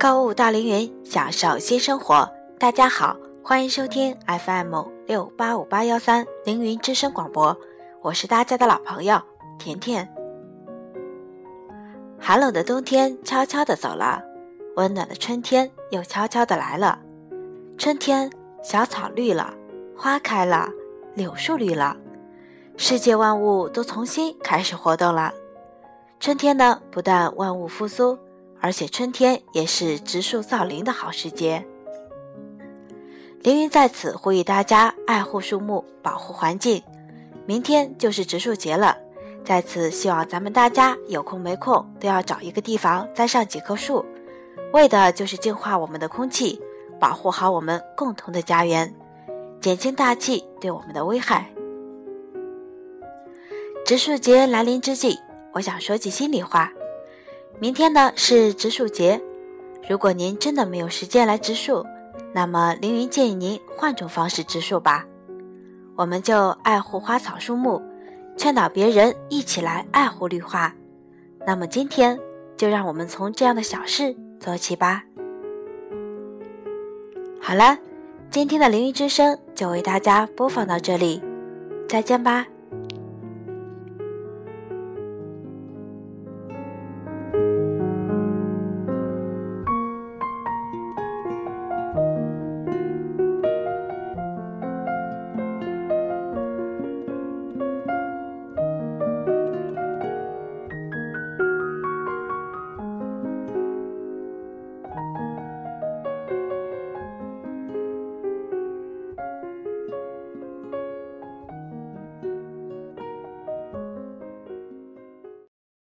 购物到凌云，享受新生活。大家好，欢迎收听 FM 六八五八幺三凌云之声广播，我是大家的老朋友甜甜。寒冷的冬天悄悄的走了，温暖的春天又悄悄的来了。春天，小草绿了，花开了，柳树绿了，世界万物都重新开始活动了。春天呢，不但万物复苏，而且春天也是植树造林的好时节。凌云在此呼吁大家爱护树木，保护环境。明天就是植树节了，在此希望咱们大家有空没空都要找一个地方栽上几棵树，为的就是净化我们的空气，保护好我们共同的家园，减轻大气对我们的危害。植树节来临之际。我想说句心里话，明天呢是植树节，如果您真的没有时间来植树，那么凌云建议您换种方式植树吧。我们就爱护花草树木，劝导别人一起来爱护绿化。那么今天就让我们从这样的小事做起吧。好了，今天的凌云之声就为大家播放到这里，再见吧。